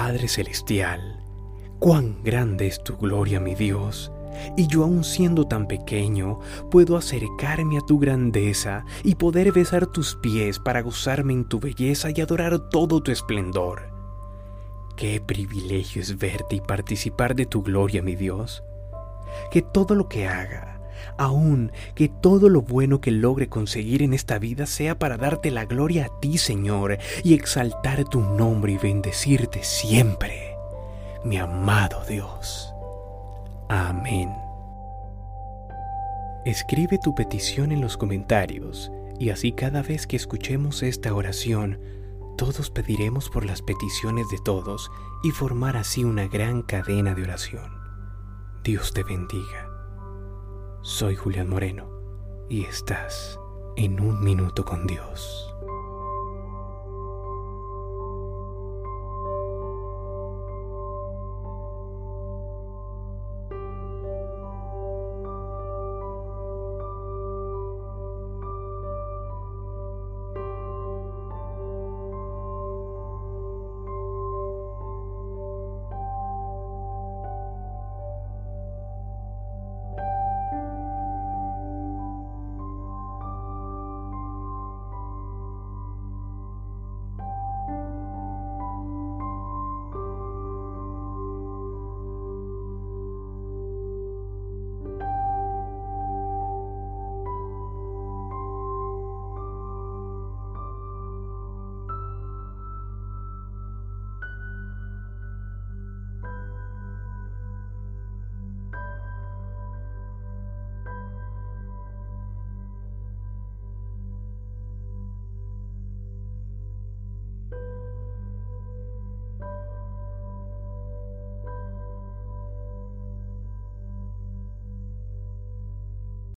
Padre Celestial, cuán grande es tu gloria, mi Dios, y yo aun siendo tan pequeño, puedo acercarme a tu grandeza y poder besar tus pies para gozarme en tu belleza y adorar todo tu esplendor. Qué privilegio es verte y participar de tu gloria, mi Dios. Que todo lo que haga, aun que todo lo bueno que logre conseguir en esta vida sea para darte la gloria a ti, Señor, y exaltar tu nombre y bendecirte siempre, mi amado Dios. Amén. Escribe tu petición en los comentarios y así cada vez que escuchemos esta oración, todos pediremos por las peticiones de todos y formar así una gran cadena de oración. Dios te bendiga. Soy Julián Moreno y estás en un minuto con Dios.